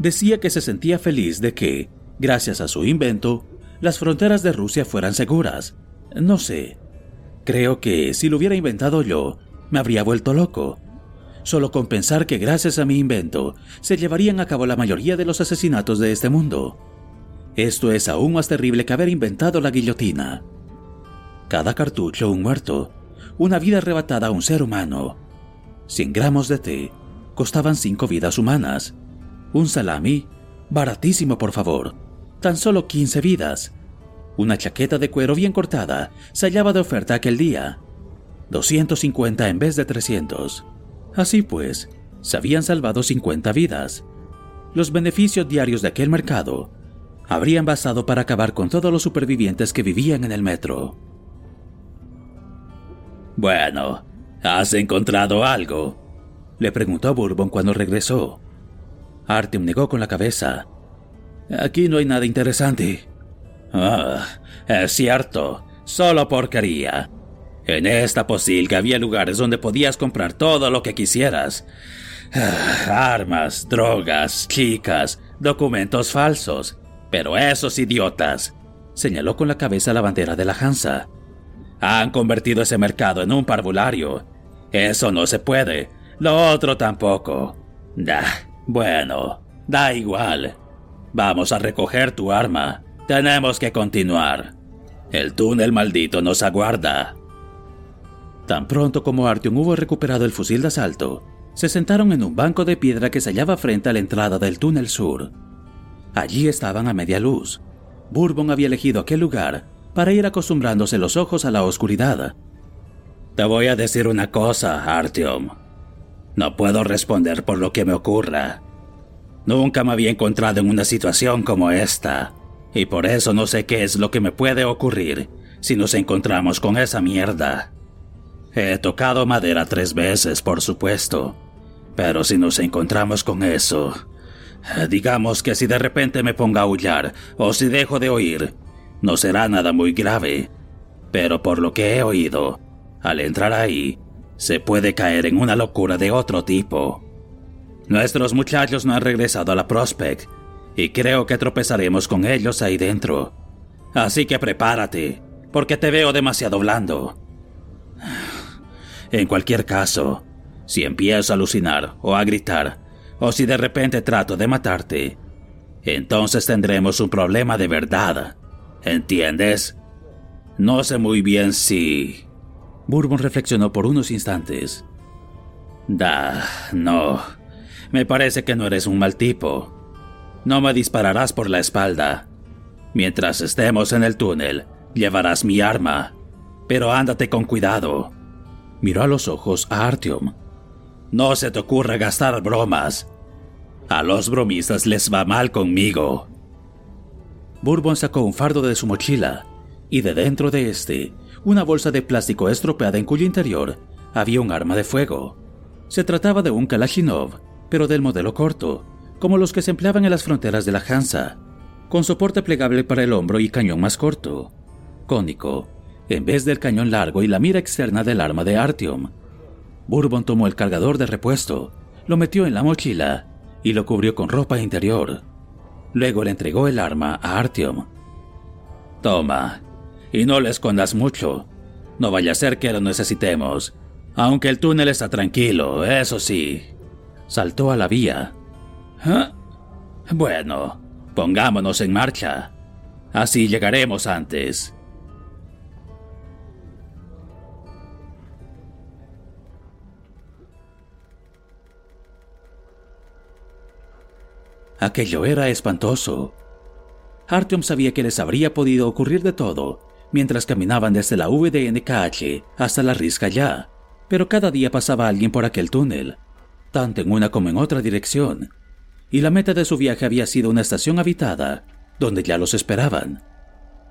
Decía que se sentía feliz de que, gracias a su invento, las fronteras de Rusia fueran seguras. No sé. Creo que si lo hubiera inventado yo, me habría vuelto loco. Solo con pensar que gracias a mi invento se llevarían a cabo la mayoría de los asesinatos de este mundo. Esto es aún más terrible que haber inventado la guillotina. Cada cartucho un muerto, una vida arrebatada a un ser humano. 100 gramos de té costaban cinco vidas humanas. Un salami, baratísimo por favor, tan solo 15 vidas. Una chaqueta de cuero bien cortada se hallaba de oferta aquel día. 250 en vez de 300. Así pues, se habían salvado 50 vidas. Los beneficios diarios de aquel mercado habrían bastado para acabar con todos los supervivientes que vivían en el metro. Bueno, ¿has encontrado algo? Le preguntó a Bourbon cuando regresó. Artyom negó con la cabeza. Aquí no hay nada interesante. Ah, es cierto, solo porquería. En esta posilga había lugares donde podías comprar todo lo que quisieras. Ah, armas, drogas, chicas, documentos falsos. Pero esos idiotas, señaló con la cabeza la bandera de la Hansa, han convertido ese mercado en un parvulario. Eso no se puede. Lo otro tampoco. Da, bueno, da igual. Vamos a recoger tu arma. Tenemos que continuar. El túnel maldito nos aguarda. Tan pronto como Artyom hubo recuperado el fusil de asalto, se sentaron en un banco de piedra que se hallaba frente a la entrada del túnel sur. Allí estaban a media luz. Bourbon había elegido aquel lugar para ir acostumbrándose los ojos a la oscuridad. Te voy a decir una cosa, Artyom. No puedo responder por lo que me ocurra. Nunca me había encontrado en una situación como esta, y por eso no sé qué es lo que me puede ocurrir si nos encontramos con esa mierda. He tocado madera tres veces, por supuesto, pero si nos encontramos con eso, digamos que si de repente me ponga a aullar o si dejo de oír, no será nada muy grave, pero por lo que he oído, al entrar ahí, se puede caer en una locura de otro tipo. Nuestros muchachos no han regresado a la Prospect y creo que tropezaremos con ellos ahí dentro. Así que prepárate, porque te veo demasiado blando. En cualquier caso, si empiezo a alucinar o a gritar, o si de repente trato de matarte, entonces tendremos un problema de verdad. ¿Entiendes? No sé muy bien si... Bourbon reflexionó por unos instantes. Da, no. Me parece que no eres un mal tipo. No me dispararás por la espalda. Mientras estemos en el túnel, llevarás mi arma. Pero ándate con cuidado. Miró a los ojos a Artyom. No se te ocurra gastar bromas. A los bromistas les va mal conmigo. Bourbon sacó un fardo de su mochila y de dentro de este, una bolsa de plástico estropeada en cuyo interior había un arma de fuego. Se trataba de un Kalashnikov, pero del modelo corto, como los que se empleaban en las fronteras de la Hansa, con soporte plegable para el hombro y cañón más corto, cónico, en vez del cañón largo y la mira externa del arma de Artyom. Bourbon tomó el cargador de repuesto, lo metió en la mochila y lo cubrió con ropa interior. Luego le entregó el arma a Artyom. Toma, y no le escondas mucho. No vaya a ser que lo necesitemos. Aunque el túnel está tranquilo, eso sí. Saltó a la vía. ¿Ah? Bueno, pongámonos en marcha. Así llegaremos antes. Aquello era espantoso. Artyom sabía que les habría podido ocurrir de todo mientras caminaban desde la VDNKH hasta la risca ya, pero cada día pasaba alguien por aquel túnel, tanto en una como en otra dirección, y la meta de su viaje había sido una estación habitada, donde ya los esperaban.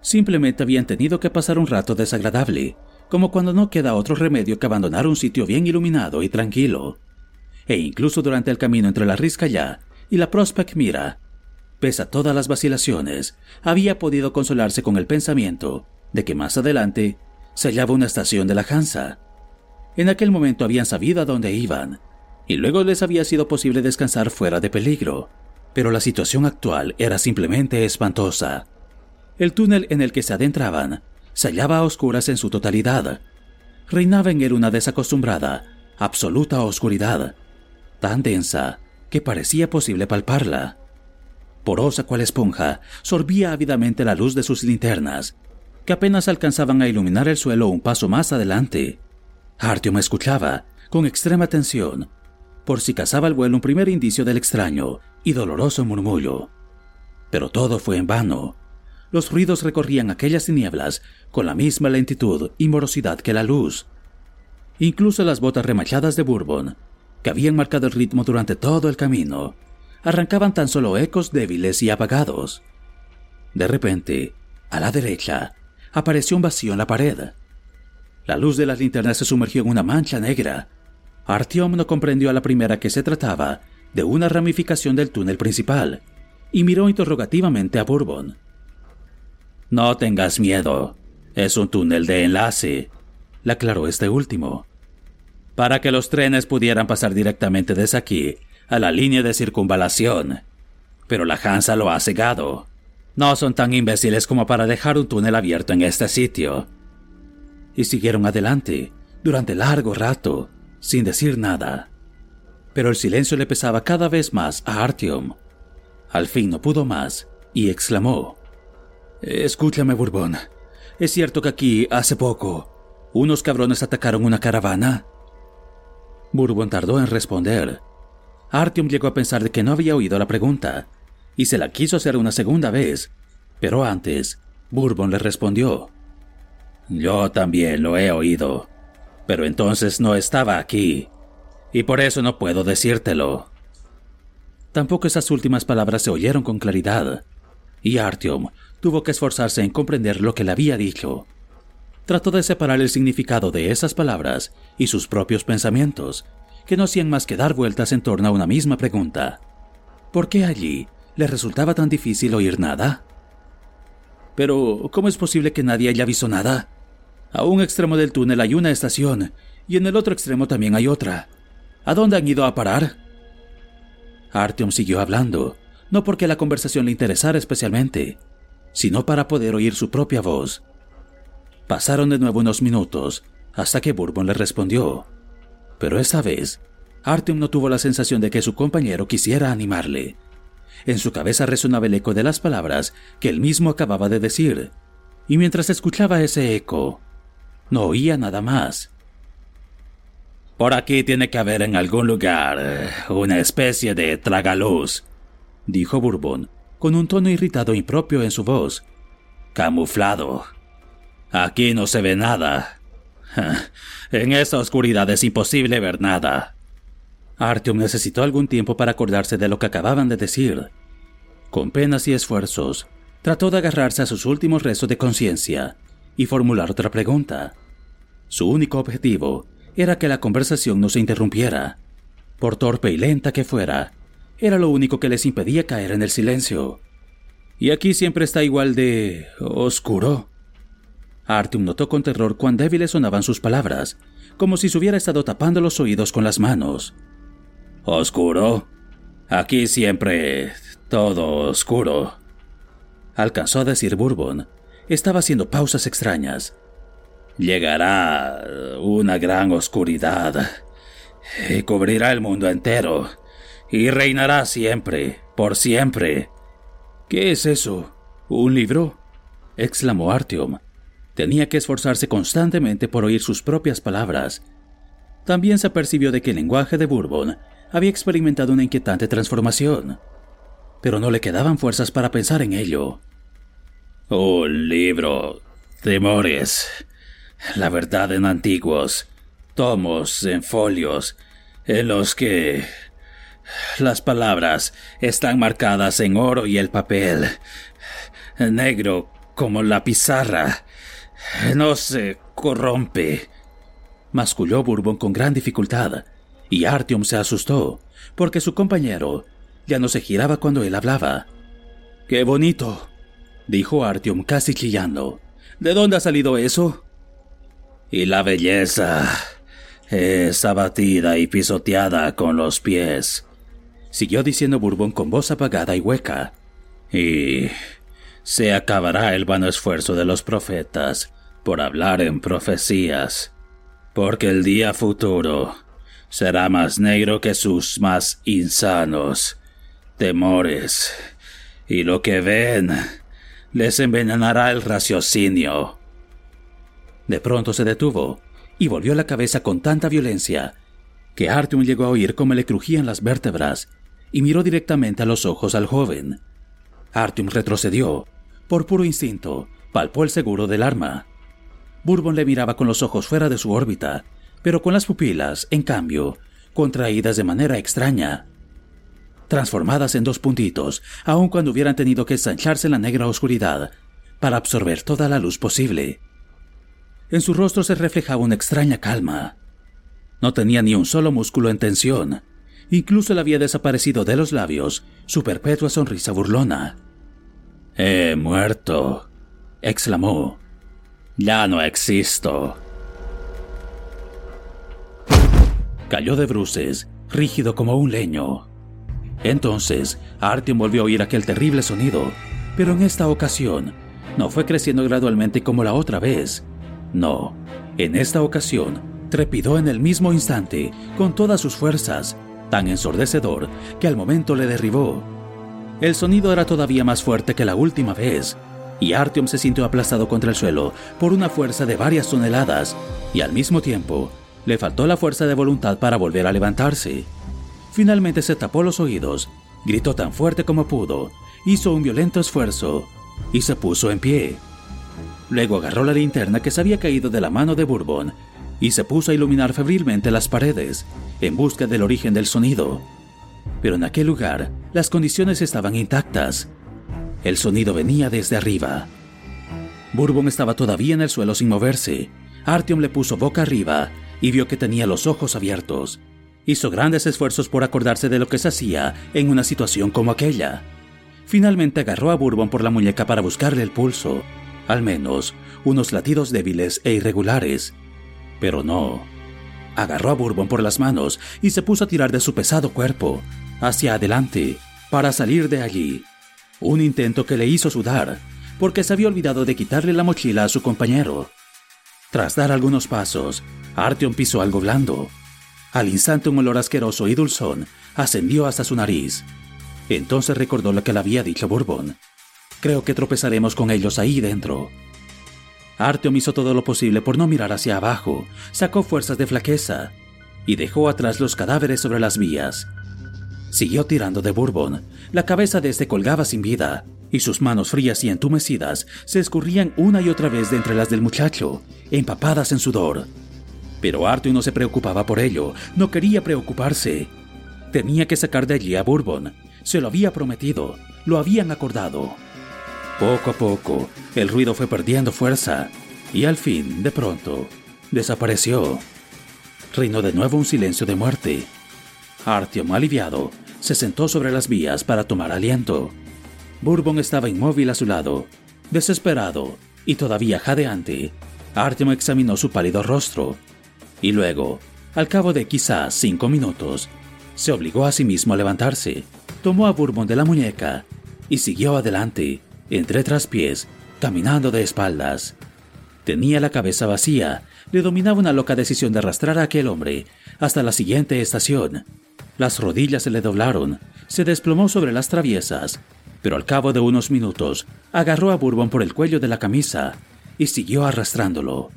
Simplemente habían tenido que pasar un rato desagradable, como cuando no queda otro remedio que abandonar un sitio bien iluminado y tranquilo. E incluso durante el camino entre la ya y la Prospect Mira, pese a todas las vacilaciones, había podido consolarse con el pensamiento de que más adelante se hallaba una estación de la Hansa. En aquel momento habían sabido a dónde iban, y luego les había sido posible descansar fuera de peligro, pero la situación actual era simplemente espantosa. El túnel en el que se adentraban se hallaba a oscuras en su totalidad. Reinaba en él una desacostumbrada, absoluta oscuridad, tan densa que parecía posible palparla. Porosa cual esponja, sorbía ávidamente la luz de sus linternas, que apenas alcanzaban a iluminar el suelo un paso más adelante. Artyom escuchaba, con extrema atención, por si cazaba el vuelo un primer indicio del extraño y doloroso murmullo. Pero todo fue en vano. Los ruidos recorrían aquellas tinieblas con la misma lentitud y morosidad que la luz. Incluso las botas remachadas de Bourbon, que habían marcado el ritmo durante todo el camino, arrancaban tan solo ecos débiles y apagados. De repente, a la derecha, apareció un vacío en la pared. La luz de las linternas se sumergió en una mancha negra. Artyom no comprendió a la primera que se trataba de una ramificación del túnel principal y miró interrogativamente a Bourbon. No tengas miedo, es un túnel de enlace, le aclaró este último. Para que los trenes pudieran pasar directamente desde aquí a la línea de circunvalación. Pero la Hansa lo ha cegado. No son tan imbéciles como para dejar un túnel abierto en este sitio. Y siguieron adelante, durante largo rato, sin decir nada. Pero el silencio le pesaba cada vez más a Artyom. Al fin no pudo más y exclamó: Escúchame, Bourbon. ¿Es cierto que aquí, hace poco, unos cabrones atacaron una caravana? Bourbon tardó en responder. Artyom llegó a pensar de que no había oído la pregunta, y se la quiso hacer una segunda vez, pero antes, Bourbon le respondió. Yo también lo he oído, pero entonces no estaba aquí, y por eso no puedo decírtelo. Tampoco esas últimas palabras se oyeron con claridad, y Artyom tuvo que esforzarse en comprender lo que le había dicho. Trató de separar el significado de esas palabras y sus propios pensamientos, que no hacían más que dar vueltas en torno a una misma pregunta. ¿Por qué allí le resultaba tan difícil oír nada? Pero, ¿cómo es posible que nadie haya visto nada? A un extremo del túnel hay una estación, y en el otro extremo también hay otra. ¿A dónde han ido a parar? Artyom siguió hablando, no porque la conversación le interesara especialmente, sino para poder oír su propia voz. Pasaron de nuevo unos minutos, hasta que Bourbon le respondió. Pero esta vez, Artyom no tuvo la sensación de que su compañero quisiera animarle, en su cabeza resonaba el eco de las palabras que él mismo acababa de decir, y mientras escuchaba ese eco, no oía nada más. Por aquí tiene que haber en algún lugar eh, una especie de tragaluz, dijo Bourbon, con un tono irritado impropio en su voz. Camuflado. Aquí no se ve nada. En esa oscuridad es imposible ver nada. Artyom necesitó algún tiempo para acordarse de lo que acababan de decir. Con penas y esfuerzos, trató de agarrarse a sus últimos restos de conciencia y formular otra pregunta. Su único objetivo era que la conversación no se interrumpiera. Por torpe y lenta que fuera, era lo único que les impedía caer en el silencio. Y aquí siempre está igual de... oscuro. Artyom notó con terror cuán débiles sonaban sus palabras, como si se hubiera estado tapando los oídos con las manos. ¿Oscuro? Aquí siempre todo oscuro. Alcanzó a decir Bourbon. Estaba haciendo pausas extrañas. Llegará una gran oscuridad y cubrirá el mundo entero y reinará siempre, por siempre. ¿Qué es eso? ¿Un libro? exclamó Artyom. Tenía que esforzarse constantemente por oír sus propias palabras. También se percibió de que el lenguaje de Bourbon había experimentado una inquietante transformación, pero no le quedaban fuerzas para pensar en ello. Un libro. Temores. La verdad en antiguos. tomos en folios en los que las palabras están marcadas en oro y el papel, negro como la pizarra. No se corrompe. Masculló Bourbon con gran dificultad, y Artyom se asustó, porque su compañero ya no se giraba cuando él hablaba. ¡Qué bonito! dijo Artyom casi chillando. ¿De dónde ha salido eso? Y la belleza es abatida y pisoteada con los pies, siguió diciendo Bourbon con voz apagada y hueca. Y se acabará el vano esfuerzo de los profetas por hablar en profecías, porque el día futuro será más negro que sus más insanos temores, y lo que ven les envenenará el raciocinio. De pronto se detuvo y volvió la cabeza con tanta violencia que Artyom llegó a oír cómo le crujían las vértebras y miró directamente a los ojos al joven. Artyom retrocedió. Por puro instinto, palpó el seguro del arma. Bourbon le miraba con los ojos fuera de su órbita, pero con las pupilas, en cambio, contraídas de manera extraña. Transformadas en dos puntitos, aun cuando hubieran tenido que ensancharse en la negra oscuridad, para absorber toda la luz posible. En su rostro se reflejaba una extraña calma. No tenía ni un solo músculo en tensión, Incluso le había desaparecido de los labios su perpetua sonrisa burlona. He muerto, exclamó. Ya no existo. Cayó de bruces, rígido como un leño. Entonces, Artyom volvió a oír aquel terrible sonido, pero en esta ocasión no fue creciendo gradualmente como la otra vez. No, en esta ocasión trepidó en el mismo instante, con todas sus fuerzas, tan ensordecedor que al momento le derribó. El sonido era todavía más fuerte que la última vez, y Artyom se sintió aplastado contra el suelo por una fuerza de varias toneladas, y al mismo tiempo le faltó la fuerza de voluntad para volver a levantarse. Finalmente se tapó los oídos, gritó tan fuerte como pudo, hizo un violento esfuerzo y se puso en pie. Luego agarró la linterna que se había caído de la mano de Bourbon y se puso a iluminar febrilmente las paredes en busca del origen del sonido. Pero en aquel lugar las condiciones estaban intactas. El sonido venía desde arriba. Bourbon estaba todavía en el suelo sin moverse. Artyom le puso boca arriba y vio que tenía los ojos abiertos. Hizo grandes esfuerzos por acordarse de lo que se hacía en una situación como aquella. Finalmente agarró a Bourbon por la muñeca para buscarle el pulso, al menos unos latidos débiles e irregulares, pero no. Agarró a Bourbon por las manos y se puso a tirar de su pesado cuerpo, hacia adelante, para salir de allí. Un intento que le hizo sudar, porque se había olvidado de quitarle la mochila a su compañero. Tras dar algunos pasos, Artyom pisó algo blando. Al instante un olor asqueroso y dulzón ascendió hasta su nariz. Entonces recordó lo que le había dicho Bourbon. Creo que tropezaremos con ellos ahí dentro. Artyom hizo todo lo posible por no mirar hacia abajo, sacó fuerzas de flaqueza y dejó atrás los cadáveres sobre las vías. Siguió tirando de Bourbon. La cabeza de este colgaba sin vida, y sus manos frías y entumecidas se escurrían una y otra vez de entre las del muchacho, empapadas en sudor. Pero Artyom no se preocupaba por ello, no quería preocuparse. Tenía que sacar de allí a Bourbon. Se lo había prometido, lo habían acordado. Poco a poco, el ruido fue perdiendo fuerza y al fin, de pronto, desapareció. Reinó de nuevo un silencio de muerte. Artyom, aliviado, se sentó sobre las vías para tomar aliento. Bourbon estaba inmóvil a su lado, desesperado y todavía jadeante. Artyom examinó su pálido rostro y luego, al cabo de quizás cinco minutos, se obligó a sí mismo a levantarse, tomó a Bourbon de la muñeca y siguió adelante entre traspiés, caminando de espaldas. Tenía la cabeza vacía, le dominaba una loca decisión de arrastrar a aquel hombre hasta la siguiente estación. Las rodillas se le doblaron, se desplomó sobre las traviesas, pero al cabo de unos minutos agarró a Bourbon por el cuello de la camisa y siguió arrastrándolo.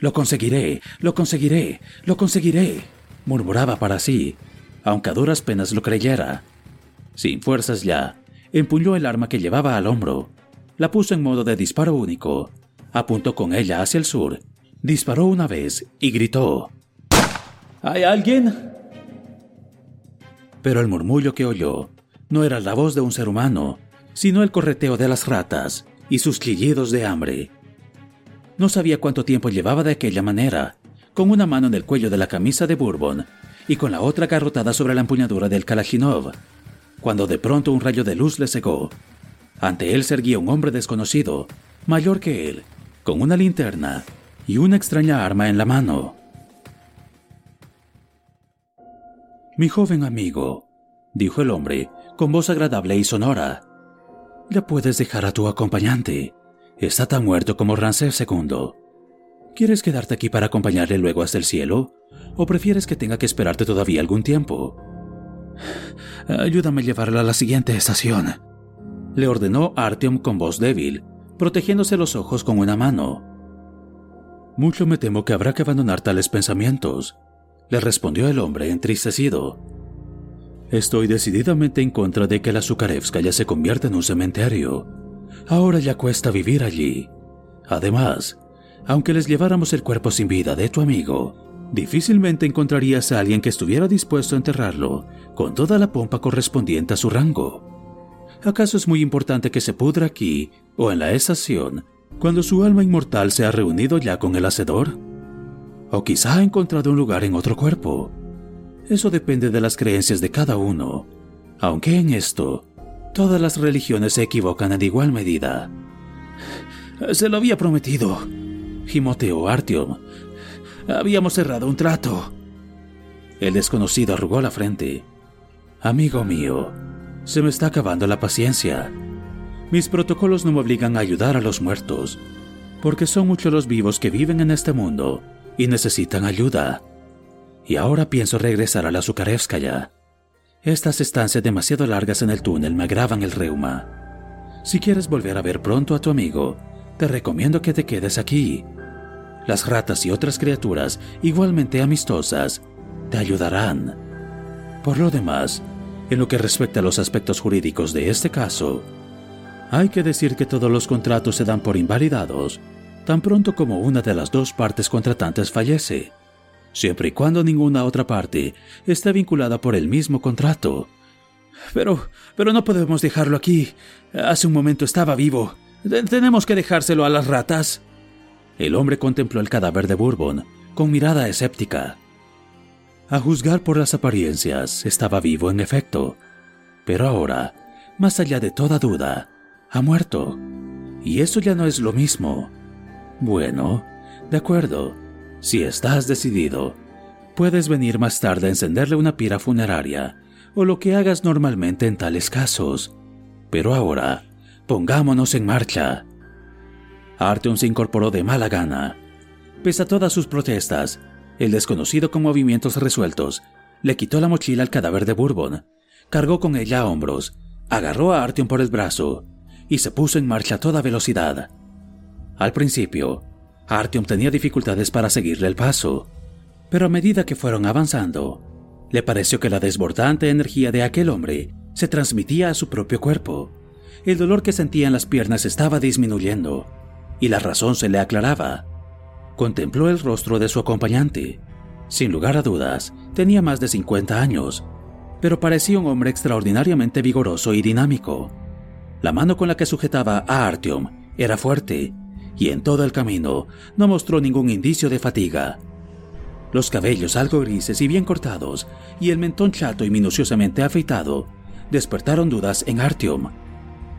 Lo conseguiré, lo conseguiré, lo conseguiré, murmuraba para sí, aunque a duras penas lo creyera. Sin fuerzas ya, empuñó el arma que llevaba al hombro, la puso en modo de disparo único, apuntó con ella hacia el sur, disparó una vez y gritó. ¿Hay alguien? Pero el murmullo que oyó no era la voz de un ser humano, sino el correteo de las ratas y sus chillidos de hambre. No sabía cuánto tiempo llevaba de aquella manera, con una mano en el cuello de la camisa de Bourbon y con la otra garrotada sobre la empuñadura del Kalashnikov, cuando de pronto un rayo de luz le cegó. Ante él se erguía un hombre desconocido, mayor que él, con una linterna y una extraña arma en la mano. Mi joven amigo, dijo el hombre, con voz agradable y sonora, ya puedes dejar a tu acompañante. Está tan muerto como Ramsés II. ¿Quieres quedarte aquí para acompañarle luego hasta el cielo? ¿O prefieres que tenga que esperarte todavía algún tiempo? Ayúdame a llevarla a la siguiente estación, le ordenó Artyom con voz débil, protegiéndose los ojos con una mano. Mucho me temo que habrá que abandonar tales pensamientos, le respondió el hombre entristecido. Estoy decididamente en contra de que la ya se convierta en un cementerio. Ahora ya cuesta vivir allí. Además, aunque les lleváramos el cuerpo sin vida de tu amigo, difícilmente encontrarías a alguien que estuviera dispuesto a enterrarlo con toda la pompa correspondiente a su rango. ¿Acaso es muy importante que se pudra aquí o en la estación cuando su alma inmortal se ha reunido ya con el hacedor? O quizá ha encontrado un lugar en otro cuerpo. Eso depende de las creencias de cada uno, aunque en esto todas las religiones se equivocan en igual medida. Se lo había prometido, gimoteó Artyom. Habíamos cerrado un trato. El desconocido arrugó la frente. Amigo mío, se me está acabando la paciencia. Mis protocolos no me obligan a ayudar a los muertos, porque son muchos los vivos que viven en este mundo y necesitan ayuda. Y ahora pienso regresar a la ya. Estas estancias demasiado largas en el túnel me agravan el reuma. Si quieres volver a ver pronto a tu amigo, te recomiendo que te quedes aquí. Las ratas y otras criaturas, igualmente amistosas, te ayudarán. Por lo demás, en lo que respecta a los aspectos jurídicos de este caso, hay que decir que todos los contratos se dan por invalidados tan pronto como una de las dos partes contratantes fallece, siempre y cuando ninguna otra parte esté vinculada por el mismo contrato. Pero, pero no podemos dejarlo aquí. Hace un momento estaba vivo. Tenemos que dejárselo a las ratas. El hombre contempló el cadáver de Bourbon con mirada escéptica. A juzgar por las apariencias, estaba vivo en efecto, pero ahora, más allá de toda duda, ha muerto. Y eso ya no es lo mismo. Bueno, de acuerdo. Si estás decidido, puedes venir más tarde a encenderle una pira funeraria o lo que hagas normalmente en tales casos. Pero ahora, pongámonos en marcha. Artyom se incorporó de mala gana. Pese a todas sus protestas, el desconocido con movimientos resueltos le quitó la mochila al cadáver de Bourbon, cargó con ella a hombros, agarró a Artyom por el brazo y se puso en marcha a toda velocidad. Al principio, Artyom tenía dificultades para seguirle el paso, pero a medida que fueron avanzando, le pareció que la desbordante energía de aquel hombre se transmitía a su propio cuerpo. El dolor que sentía en las piernas estaba disminuyendo, y la razón se le aclaraba. Contempló el rostro de su acompañante. Sin lugar a dudas, tenía más de 50 años, pero parecía un hombre extraordinariamente vigoroso y dinámico. La mano con la que sujetaba a Artyom era fuerte y en todo el camino no mostró ningún indicio de fatiga. Los cabellos algo grises y bien cortados, y el mentón chato y minuciosamente afeitado, despertaron dudas en Artyom.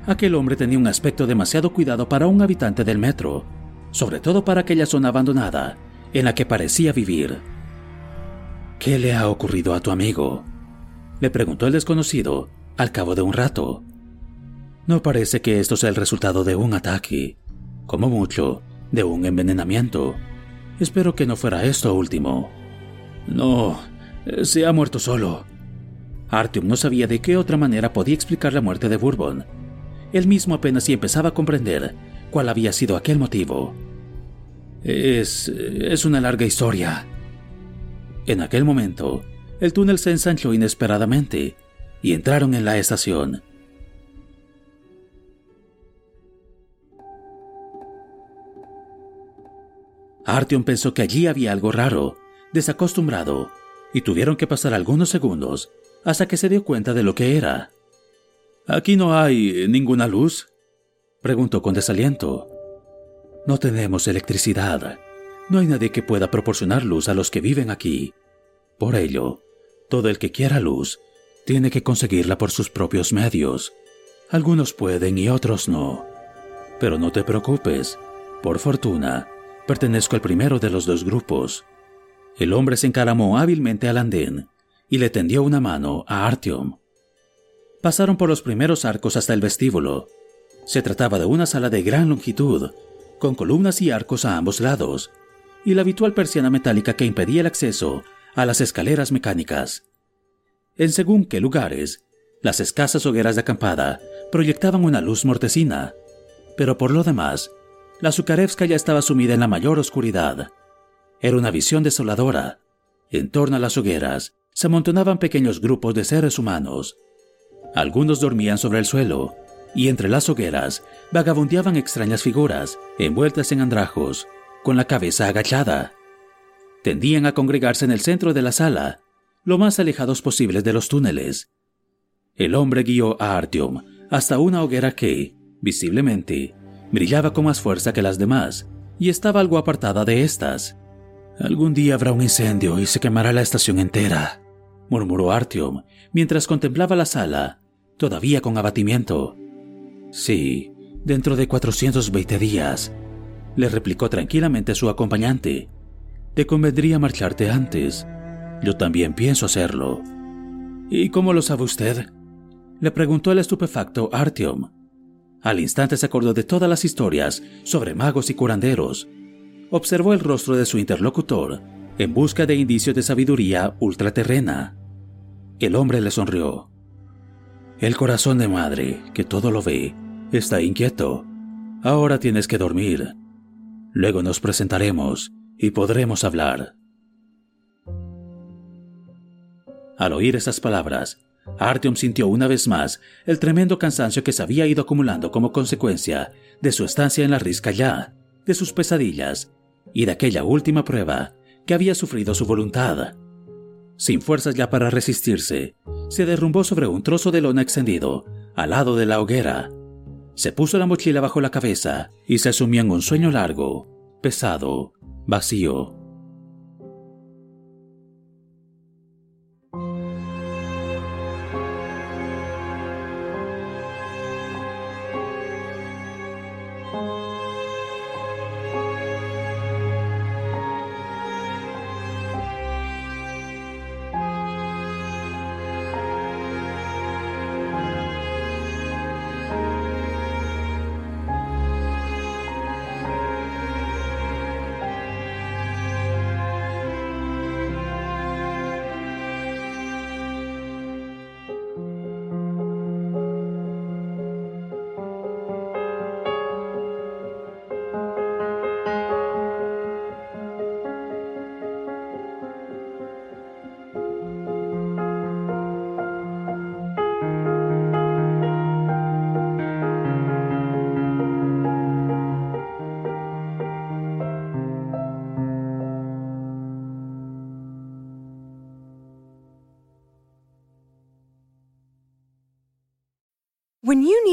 Aquel hombre tenía un aspecto demasiado cuidado para un habitante del metro, sobre todo para aquella zona abandonada en la que parecía vivir. ¿Qué le ha ocurrido a tu amigo? Le preguntó el desconocido al cabo de un rato. No parece que esto sea el resultado de un ataque, como mucho, de un envenenamiento. Espero que no fuera esto último. No, se ha muerto solo. Artyom no sabía de qué otra manera podía explicar la muerte de Bourbon. Él mismo apenas si empezaba a comprender cuál había sido aquel motivo. Es. es una larga historia. En aquel momento, el túnel se ensanchó inesperadamente y entraron en la estación. Artyom pensó que allí había algo raro, desacostumbrado, y tuvieron que pasar algunos segundos hasta que se dio cuenta de lo que era. ¿Aquí no hay ninguna luz? preguntó con desaliento. No tenemos electricidad. No hay nadie que pueda proporcionar luz a los que viven aquí. Por ello, todo el que quiera luz tiene que conseguirla por sus propios medios. Algunos pueden y otros no. Pero no te preocupes. Por fortuna, pertenezco al primero de los dos grupos. El hombre se encaramó hábilmente al andén y le tendió una mano a Artyom. Pasaron por los primeros arcos hasta el vestíbulo. Se trataba de una sala de gran longitud, con columnas y arcos a ambos lados, y la habitual persiana metálica que impedía el acceso a las escaleras mecánicas. En según qué lugares, las escasas hogueras de acampada proyectaban una luz mortecina, pero por lo demás, la Zukarevska ya estaba sumida en la mayor oscuridad. Era una visión desoladora. En torno a las hogueras se amontonaban pequeños grupos de seres humanos. Algunos dormían sobre el suelo, y entre las hogueras vagabundeaban extrañas figuras, envueltas en andrajos, con la cabeza agachada. Tendían a congregarse en el centro de la sala, lo más alejados posibles de los túneles. El hombre guió a Artyom hasta una hoguera que, visiblemente, brillaba con más fuerza que las demás y estaba algo apartada de estas. Algún día habrá un incendio y se quemará la estación entera, murmuró Artyom mientras contemplaba la sala, todavía con abatimiento. Sí, dentro de 420 días, le replicó tranquilamente su acompañante. Te convendría marcharte antes. Yo también pienso hacerlo. ¿Y cómo lo sabe usted? Le preguntó el estupefacto Artyom. Al instante se acordó de todas las historias sobre magos y curanderos. Observó el rostro de su interlocutor en busca de indicios de sabiduría ultraterrena. El hombre le sonrió. El corazón de madre, que todo lo ve, está inquieto. Ahora tienes que dormir. Luego nos presentaremos y podremos hablar. Al oír esas palabras, Artyom sintió una vez más el tremendo cansancio que se había ido acumulando como consecuencia de su estancia en la risca ya, de sus pesadillas y de aquella última prueba que había sufrido su voluntad. Sin fuerzas ya para resistirse, se derrumbó sobre un trozo de lona extendido, al lado de la hoguera. Se puso la mochila bajo la cabeza y se sumió en un sueño largo, pesado, vacío.